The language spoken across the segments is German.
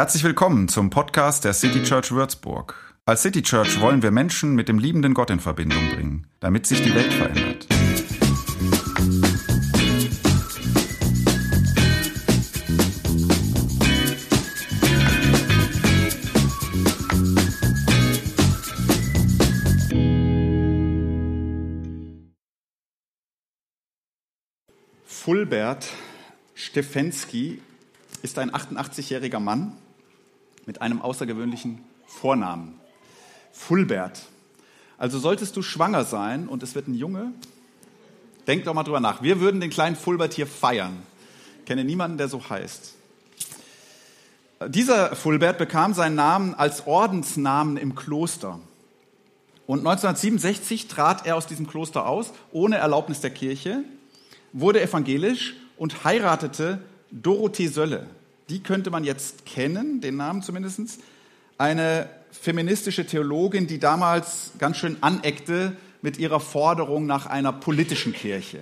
Herzlich willkommen zum Podcast der City Church Würzburg. Als City Church wollen wir Menschen mit dem liebenden Gott in Verbindung bringen, damit sich die Welt verändert. Fulbert Stefensky ist ein 88-jähriger Mann mit einem außergewöhnlichen Vornamen. Fulbert. Also solltest du schwanger sein und es wird ein Junge, denk doch mal drüber nach. Wir würden den kleinen Fulbert hier feiern. Ich kenne niemanden, der so heißt. Dieser Fulbert bekam seinen Namen als Ordensnamen im Kloster. Und 1967 trat er aus diesem Kloster aus, ohne Erlaubnis der Kirche, wurde evangelisch und heiratete Dorothee Sölle. Die könnte man jetzt kennen, den Namen zumindest. Eine feministische Theologin, die damals ganz schön aneckte mit ihrer Forderung nach einer politischen Kirche.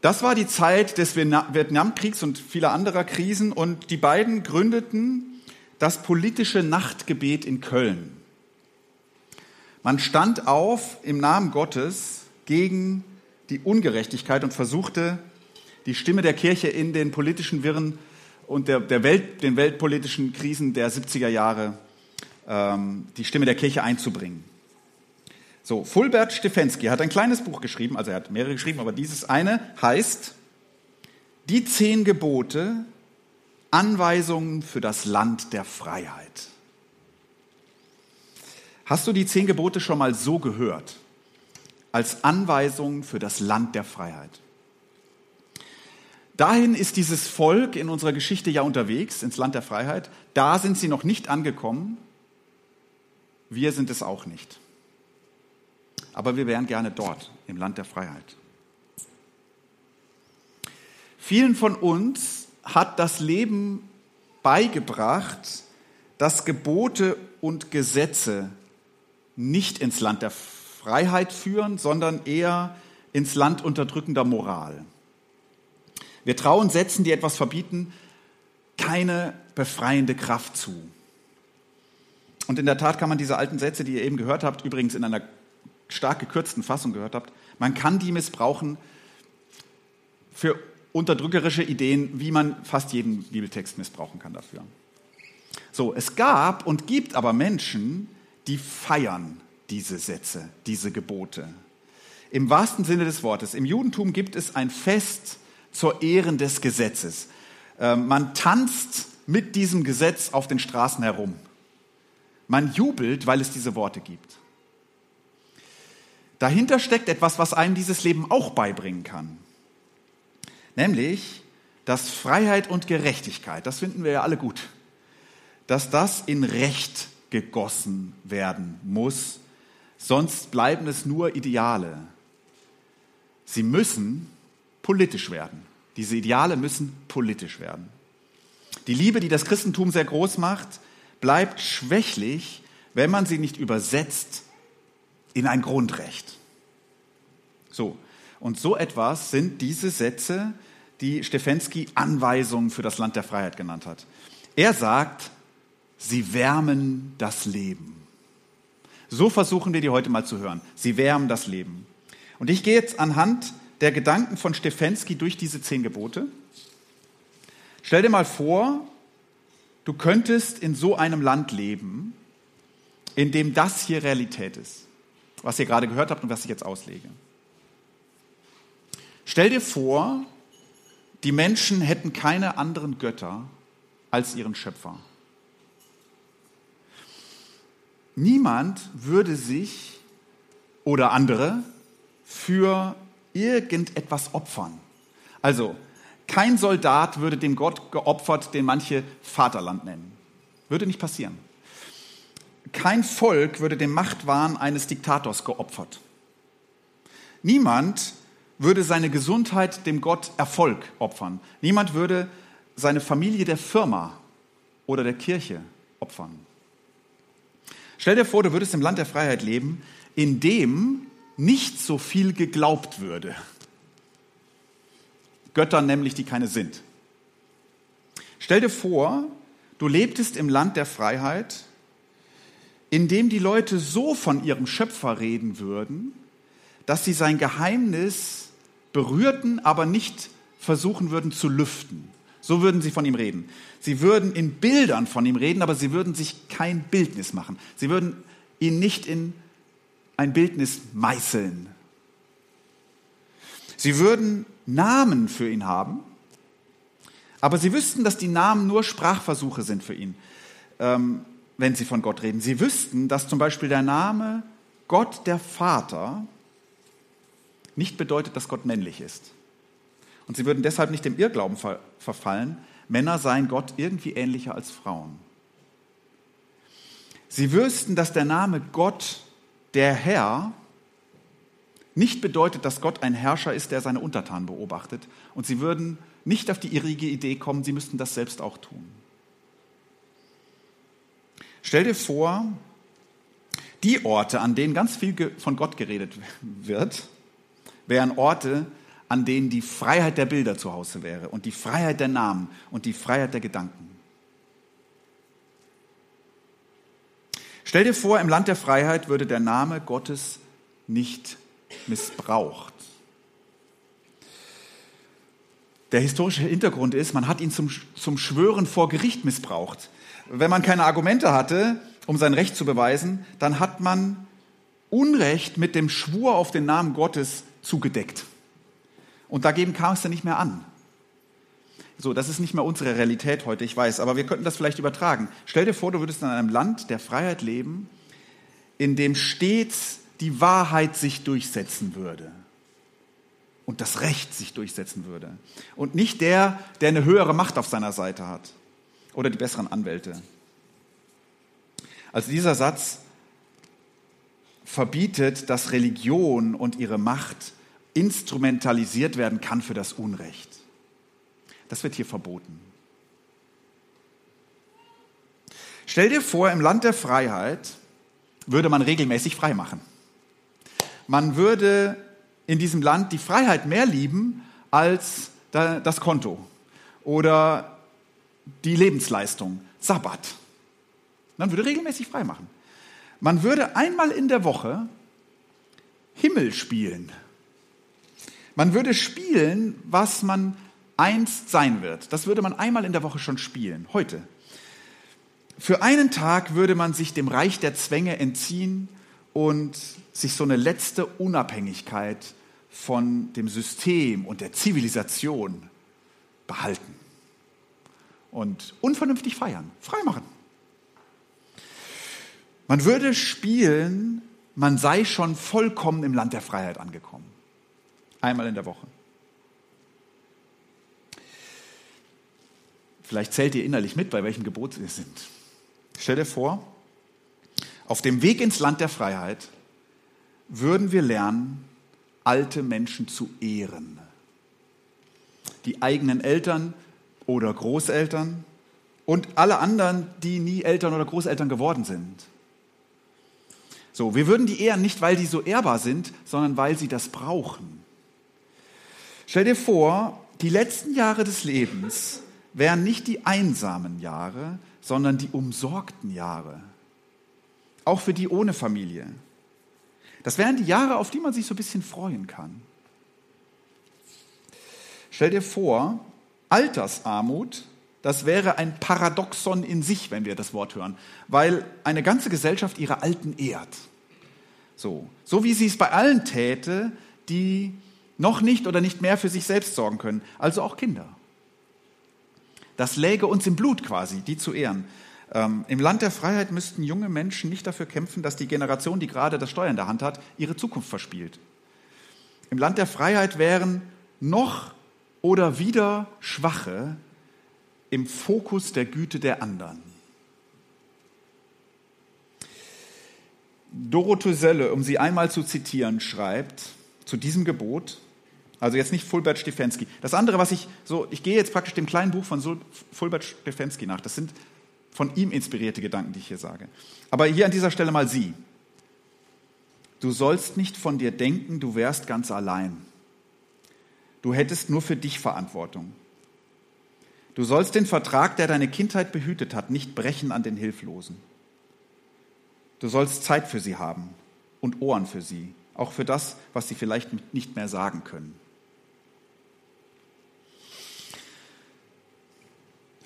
Das war die Zeit des Vietnamkriegs und vieler anderer Krisen und die beiden gründeten das politische Nachtgebet in Köln. Man stand auf im Namen Gottes gegen die Ungerechtigkeit und versuchte, die Stimme der Kirche in den politischen Wirren und der, der Welt, den weltpolitischen Krisen der 70er Jahre, ähm, die Stimme der Kirche einzubringen. So, Fulbert Stefensky hat ein kleines Buch geschrieben, also er hat mehrere geschrieben, aber dieses eine heißt Die zehn Gebote, Anweisungen für das Land der Freiheit. Hast du die zehn Gebote schon mal so gehört? Als Anweisungen für das Land der Freiheit. Dahin ist dieses Volk in unserer Geschichte ja unterwegs, ins Land der Freiheit. Da sind sie noch nicht angekommen. Wir sind es auch nicht. Aber wir wären gerne dort, im Land der Freiheit. Vielen von uns hat das Leben beigebracht, dass Gebote und Gesetze nicht ins Land der Freiheit führen, sondern eher ins Land unterdrückender Moral. Wir trauen Sätzen, die etwas verbieten, keine befreiende Kraft zu. Und in der Tat kann man diese alten Sätze, die ihr eben gehört habt, übrigens in einer stark gekürzten Fassung gehört habt, man kann die missbrauchen für unterdrückerische Ideen, wie man fast jeden Bibeltext missbrauchen kann dafür. So, es gab und gibt aber Menschen, die feiern diese Sätze, diese Gebote. Im wahrsten Sinne des Wortes. Im Judentum gibt es ein Fest, zur Ehren des Gesetzes. Ähm, man tanzt mit diesem Gesetz auf den Straßen herum. Man jubelt, weil es diese Worte gibt. Dahinter steckt etwas, was einem dieses Leben auch beibringen kann. Nämlich, dass Freiheit und Gerechtigkeit, das finden wir ja alle gut, dass das in Recht gegossen werden muss, sonst bleiben es nur Ideale. Sie müssen politisch werden. Diese Ideale müssen politisch werden. Die Liebe, die das Christentum sehr groß macht, bleibt schwächlich, wenn man sie nicht übersetzt in ein Grundrecht. So. Und so etwas sind diese Sätze, die Stefensky Anweisungen für das Land der Freiheit genannt hat. Er sagt, sie wärmen das Leben. So versuchen wir die heute mal zu hören. Sie wärmen das Leben. Und ich gehe jetzt anhand der Gedanken von Stefensky durch diese zehn Gebote. Stell dir mal vor, du könntest in so einem Land leben, in dem das hier Realität ist, was ihr gerade gehört habt und was ich jetzt auslege. Stell dir vor, die Menschen hätten keine anderen Götter als ihren Schöpfer. Niemand würde sich oder andere für irgendetwas opfern. Also, kein Soldat würde dem Gott geopfert, den manche Vaterland nennen. Würde nicht passieren. Kein Volk würde dem Machtwahn eines Diktators geopfert. Niemand würde seine Gesundheit dem Gott Erfolg opfern. Niemand würde seine Familie der Firma oder der Kirche opfern. Stell dir vor, du würdest im Land der Freiheit leben, in dem nicht so viel geglaubt würde. Götter nämlich, die keine sind. Stell dir vor, du lebtest im Land der Freiheit, in dem die Leute so von ihrem Schöpfer reden würden, dass sie sein Geheimnis berührten, aber nicht versuchen würden zu lüften. So würden sie von ihm reden. Sie würden in Bildern von ihm reden, aber sie würden sich kein Bildnis machen. Sie würden ihn nicht in ein Bildnis meißeln. Sie würden Namen für ihn haben, aber sie wüssten, dass die Namen nur Sprachversuche sind für ihn, ähm, wenn sie von Gott reden. Sie wüssten, dass zum Beispiel der Name Gott der Vater nicht bedeutet, dass Gott männlich ist. Und sie würden deshalb nicht dem Irrglauben ver verfallen, Männer seien Gott irgendwie ähnlicher als Frauen. Sie wüssten, dass der Name Gott, der Herr, nicht bedeutet, dass Gott ein Herrscher ist, der seine Untertanen beobachtet. Und sie würden nicht auf die irrige Idee kommen, sie müssten das selbst auch tun. Stell dir vor, die Orte, an denen ganz viel von Gott geredet wird, wären Orte, an denen die Freiheit der Bilder zu Hause wäre und die Freiheit der Namen und die Freiheit der Gedanken. Stell dir vor, im Land der Freiheit würde der Name Gottes nicht missbraucht. Der historische Hintergrund ist, man hat ihn zum, zum Schwören vor Gericht missbraucht. Wenn man keine Argumente hatte, um sein Recht zu beweisen, dann hat man Unrecht mit dem Schwur auf den Namen Gottes zugedeckt. Und dagegen kam es dann nicht mehr an. So, das ist nicht mehr unsere Realität heute, ich weiß, aber wir könnten das vielleicht übertragen. Stell dir vor, du würdest in einem Land der Freiheit leben, in dem stets die Wahrheit sich durchsetzen würde und das Recht sich durchsetzen würde. Und nicht der, der eine höhere Macht auf seiner Seite hat oder die besseren Anwälte. Also dieser Satz verbietet, dass Religion und ihre Macht instrumentalisiert werden kann für das Unrecht. Das wird hier verboten. Stell dir vor, im Land der Freiheit würde man regelmäßig frei machen. Man würde in diesem Land die Freiheit mehr lieben als das Konto oder die Lebensleistung, Sabbat. Man würde regelmäßig frei machen. Man würde einmal in der Woche Himmel spielen man würde spielen, was man einst sein wird. Das würde man einmal in der Woche schon spielen, heute. Für einen Tag würde man sich dem Reich der Zwänge entziehen und sich so eine letzte Unabhängigkeit von dem System und der Zivilisation behalten. Und unvernünftig feiern, freimachen. Man würde spielen, man sei schon vollkommen im Land der Freiheit angekommen. Einmal in der Woche. Vielleicht zählt ihr innerlich mit, bei welchem Gebot wir sind. Stell dir vor, auf dem Weg ins Land der Freiheit würden wir lernen, alte Menschen zu ehren. Die eigenen Eltern oder Großeltern und alle anderen, die nie Eltern oder Großeltern geworden sind. So, wir würden die ehren nicht, weil die so ehrbar sind, sondern weil sie das brauchen. Stell dir vor, die letzten Jahre des Lebens wären nicht die einsamen Jahre, sondern die umsorgten Jahre. Auch für die ohne Familie. Das wären die Jahre, auf die man sich so ein bisschen freuen kann. Stell dir vor, Altersarmut, das wäre ein Paradoxon in sich, wenn wir das Wort hören, weil eine ganze Gesellschaft ihre Alten ehrt. So, so wie sie es bei allen täte, die noch nicht oder nicht mehr für sich selbst sorgen können, also auch Kinder. Das läge uns im Blut quasi, die zu ehren. Ähm, Im Land der Freiheit müssten junge Menschen nicht dafür kämpfen, dass die Generation, die gerade das Steuer in der Hand hat, ihre Zukunft verspielt. Im Land der Freiheit wären noch oder wieder Schwache im Fokus der Güte der anderen. Dorothee Sölle, um sie einmal zu zitieren, schreibt zu diesem Gebot, also jetzt nicht Fulbert Stefensky. Das andere, was ich so, ich gehe jetzt praktisch dem kleinen Buch von Fulbert Stefensky nach. Das sind von ihm inspirierte Gedanken, die ich hier sage. Aber hier an dieser Stelle mal Sie. Du sollst nicht von dir denken, du wärst ganz allein. Du hättest nur für dich Verantwortung. Du sollst den Vertrag, der deine Kindheit behütet hat, nicht brechen an den Hilflosen. Du sollst Zeit für sie haben und Ohren für sie, auch für das, was sie vielleicht nicht mehr sagen können.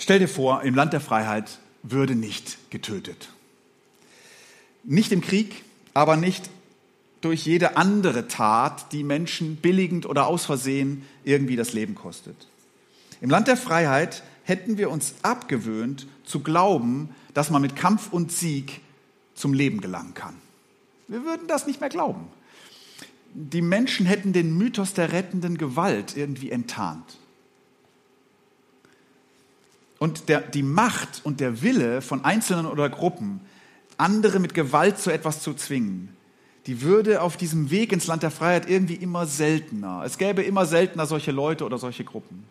Stell dir vor, im Land der Freiheit würde nicht getötet. Nicht im Krieg, aber nicht durch jede andere Tat, die Menschen billigend oder aus Versehen irgendwie das Leben kostet. Im Land der Freiheit hätten wir uns abgewöhnt zu glauben, dass man mit Kampf und Sieg zum Leben gelangen kann. Wir würden das nicht mehr glauben. Die Menschen hätten den Mythos der rettenden Gewalt irgendwie enttarnt. Und der, die Macht und der Wille von Einzelnen oder Gruppen, andere mit Gewalt zu etwas zu zwingen, die würde auf diesem Weg ins Land der Freiheit irgendwie immer seltener. Es gäbe immer seltener solche Leute oder solche Gruppen.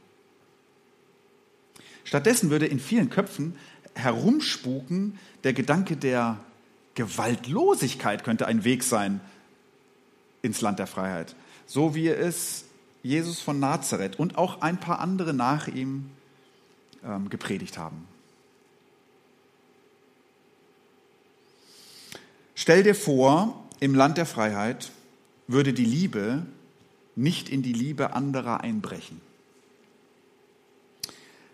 Stattdessen würde in vielen Köpfen herumspuken der Gedanke der Gewaltlosigkeit könnte ein Weg sein ins Land der Freiheit, so wie es Jesus von Nazareth und auch ein paar andere nach ihm ähm, gepredigt haben. Stell dir vor, im Land der Freiheit würde die Liebe nicht in die Liebe anderer einbrechen.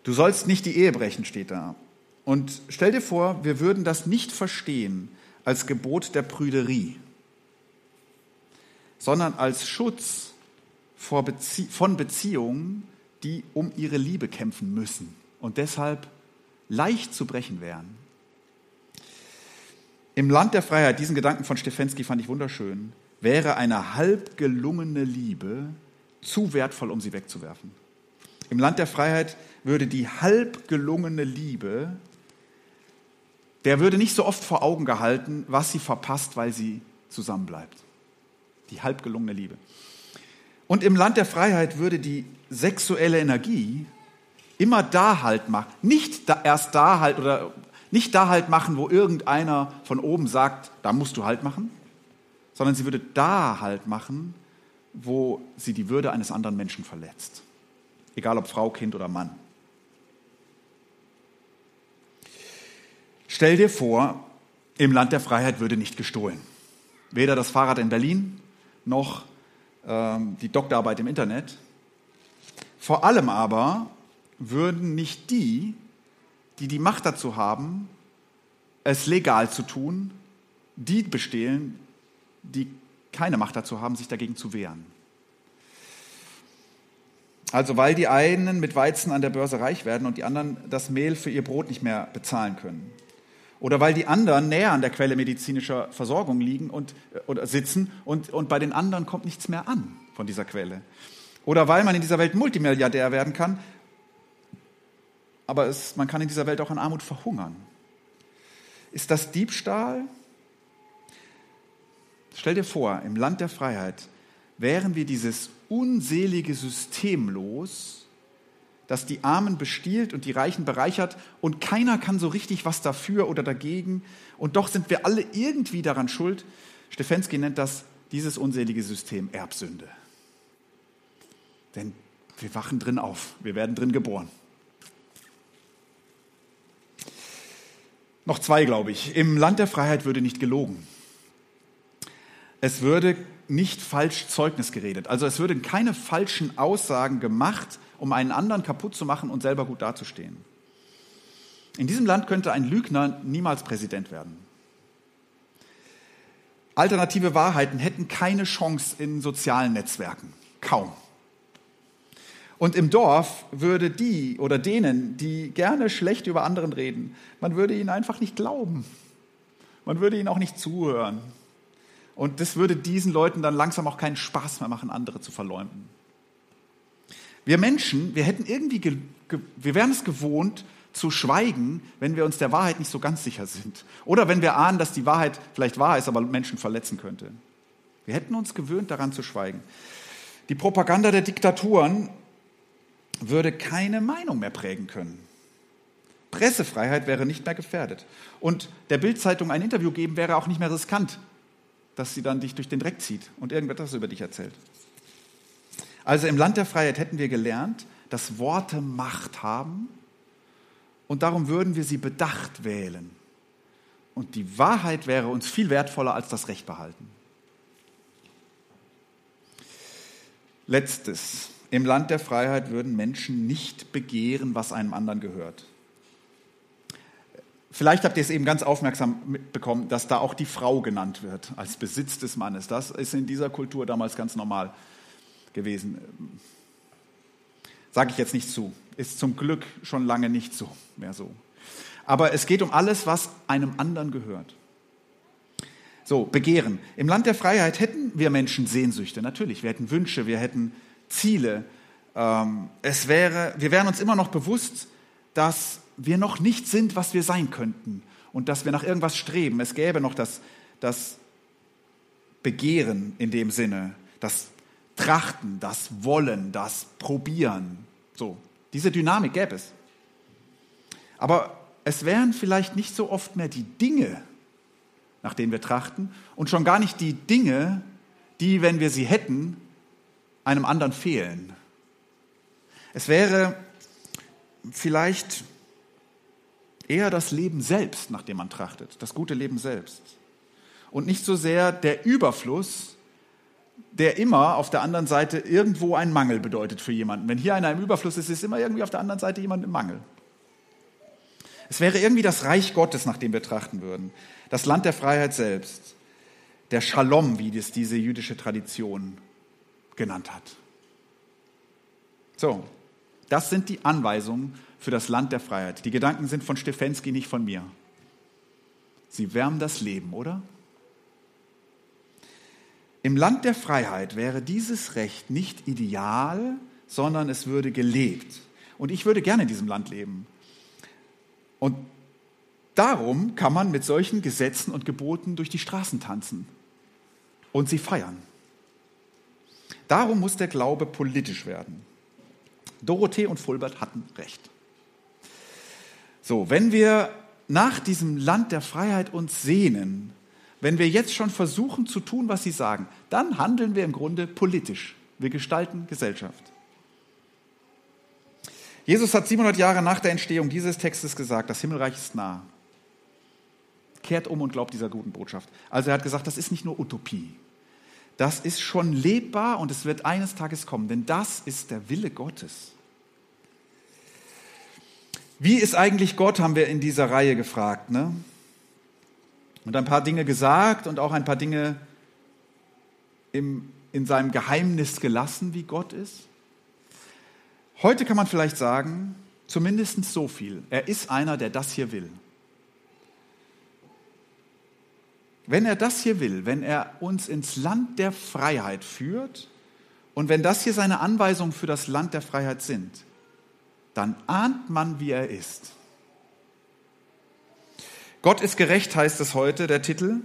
Du sollst nicht die Ehe brechen, steht da. Und stell dir vor, wir würden das nicht verstehen als Gebot der Prüderie, sondern als Schutz Bezie von Beziehungen, die um ihre Liebe kämpfen müssen und deshalb leicht zu brechen wären. Im Land der Freiheit, diesen Gedanken von Stefensky fand ich wunderschön, wäre eine halb gelungene Liebe zu wertvoll, um sie wegzuwerfen. Im Land der Freiheit würde die halb gelungene Liebe, der würde nicht so oft vor Augen gehalten, was sie verpasst, weil sie zusammenbleibt. Die halb gelungene Liebe. Und im Land der Freiheit würde die sexuelle Energie immer da halt machen. Nicht da, erst da halt oder nicht da halt machen, wo irgendeiner von oben sagt, da musst du halt machen, sondern sie würde da halt machen, wo sie die Würde eines anderen Menschen verletzt. Egal ob Frau, Kind oder Mann. Stell dir vor, im Land der Freiheit würde nicht gestohlen. Weder das Fahrrad in Berlin noch ähm, die Doktorarbeit im Internet. Vor allem aber würden nicht die, die die Macht dazu haben, es legal zu tun, die bestehlen, die keine Macht dazu haben, sich dagegen zu wehren. Also weil die einen mit Weizen an der Börse reich werden und die anderen das Mehl für ihr Brot nicht mehr bezahlen können. Oder weil die anderen näher an der Quelle medizinischer Versorgung liegen und, äh, oder sitzen und, und bei den anderen kommt nichts mehr an von dieser Quelle. Oder weil man in dieser Welt Multimilliardär werden kann aber es, man kann in dieser Welt auch an Armut verhungern. Ist das Diebstahl? Stell dir vor, im Land der Freiheit wären wir dieses unselige System los, das die Armen bestiehlt und die Reichen bereichert und keiner kann so richtig was dafür oder dagegen und doch sind wir alle irgendwie daran schuld. Stefensky nennt das dieses unselige System Erbsünde. Denn wir wachen drin auf, wir werden drin geboren. Noch zwei, glaube ich. Im Land der Freiheit würde nicht gelogen. Es würde nicht falsch Zeugnis geredet. Also es würden keine falschen Aussagen gemacht, um einen anderen kaputt zu machen und selber gut dazustehen. In diesem Land könnte ein Lügner niemals Präsident werden. Alternative Wahrheiten hätten keine Chance in sozialen Netzwerken. Kaum. Und im Dorf würde die oder denen, die gerne schlecht über anderen reden, man würde ihnen einfach nicht glauben. Man würde ihnen auch nicht zuhören. Und das würde diesen Leuten dann langsam auch keinen Spaß mehr machen, andere zu verleumden. Wir Menschen, wir hätten irgendwie, wir wären es gewohnt, zu schweigen, wenn wir uns der Wahrheit nicht so ganz sicher sind. Oder wenn wir ahnen, dass die Wahrheit vielleicht wahr ist, aber Menschen verletzen könnte. Wir hätten uns gewöhnt, daran zu schweigen. Die Propaganda der Diktaturen würde keine Meinung mehr prägen können. Pressefreiheit wäre nicht mehr gefährdet. Und der Bildzeitung ein Interview geben wäre auch nicht mehr riskant, dass sie dann dich durch den Dreck zieht und irgendetwas über dich erzählt. Also im Land der Freiheit hätten wir gelernt, dass Worte Macht haben und darum würden wir sie bedacht wählen. Und die Wahrheit wäre uns viel wertvoller als das Recht behalten. Letztes. Im Land der Freiheit würden Menschen nicht begehren, was einem anderen gehört. Vielleicht habt ihr es eben ganz aufmerksam mitbekommen, dass da auch die Frau genannt wird als Besitz des Mannes. Das ist in dieser Kultur damals ganz normal gewesen. Sage ich jetzt nicht zu. Ist zum Glück schon lange nicht so mehr so. Aber es geht um alles, was einem anderen gehört. So, Begehren. Im Land der Freiheit hätten wir Menschen Sehnsüchte, natürlich. Wir hätten Wünsche, wir hätten Ziele. Ähm, es wäre, wir wären uns immer noch bewusst, dass wir noch nicht sind, was wir sein könnten und dass wir nach irgendwas streben. Es gäbe noch das, das Begehren in dem Sinne, das Trachten, das Wollen, das Probieren. So, diese Dynamik gäbe es. Aber es wären vielleicht nicht so oft mehr die Dinge, nach denen wir trachten, und schon gar nicht die Dinge, die, wenn wir sie hätten, einem anderen fehlen. Es wäre vielleicht eher das Leben selbst, nach dem man trachtet, das gute Leben selbst. Und nicht so sehr der Überfluss, der immer auf der anderen Seite irgendwo einen Mangel bedeutet für jemanden. Wenn hier einer im Überfluss ist, ist immer irgendwie auf der anderen Seite jemand im Mangel. Es wäre irgendwie das Reich Gottes, nach dem wir trachten würden. Das Land der Freiheit selbst. Der Shalom, wie das diese jüdische Tradition genannt hat. So, das sind die Anweisungen für das Land der Freiheit. Die Gedanken sind von Stefensky, nicht von mir. Sie wärmen das Leben, oder? Im Land der Freiheit wäre dieses Recht nicht ideal, sondern es würde gelebt. Und ich würde gerne in diesem Land leben. Und darum kann man mit solchen Gesetzen und Geboten durch die Straßen tanzen und sie feiern. Darum muss der Glaube politisch werden. Dorothee und Fulbert hatten recht. So, wenn wir nach diesem Land der Freiheit uns sehnen, wenn wir jetzt schon versuchen zu tun, was sie sagen, dann handeln wir im Grunde politisch. Wir gestalten Gesellschaft. Jesus hat 700 Jahre nach der Entstehung dieses Textes gesagt, das Himmelreich ist nah. Kehrt um und glaubt dieser guten Botschaft. Also er hat gesagt, das ist nicht nur Utopie. Das ist schon lebbar und es wird eines Tages kommen, denn das ist der Wille Gottes. Wie ist eigentlich Gott, haben wir in dieser Reihe gefragt. Ne? Und ein paar Dinge gesagt und auch ein paar Dinge im, in seinem Geheimnis gelassen, wie Gott ist. Heute kann man vielleicht sagen, zumindest so viel. Er ist einer, der das hier will. Wenn er das hier will, wenn er uns ins Land der Freiheit führt und wenn das hier seine Anweisungen für das Land der Freiheit sind, dann ahnt man, wie er ist. Gott ist gerecht, heißt es heute, der Titel.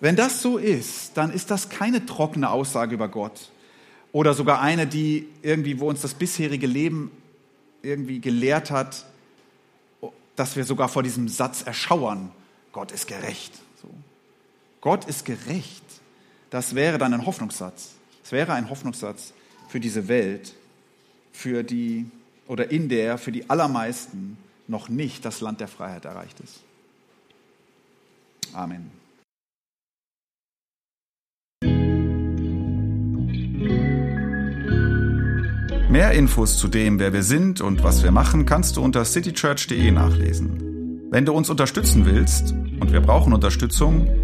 Wenn das so ist, dann ist das keine trockene Aussage über Gott oder sogar eine, die irgendwie, wo uns das bisherige Leben irgendwie gelehrt hat, dass wir sogar vor diesem Satz erschauern, Gott ist gerecht. So. Gott ist gerecht. Das wäre dann ein Hoffnungssatz. Es wäre ein Hoffnungssatz für diese Welt, für die oder in der für die allermeisten noch nicht das Land der Freiheit erreicht ist. Amen. Mehr Infos zu dem, wer wir sind und was wir machen, kannst du unter citychurch.de nachlesen. Wenn du uns unterstützen willst, und wir brauchen Unterstützung,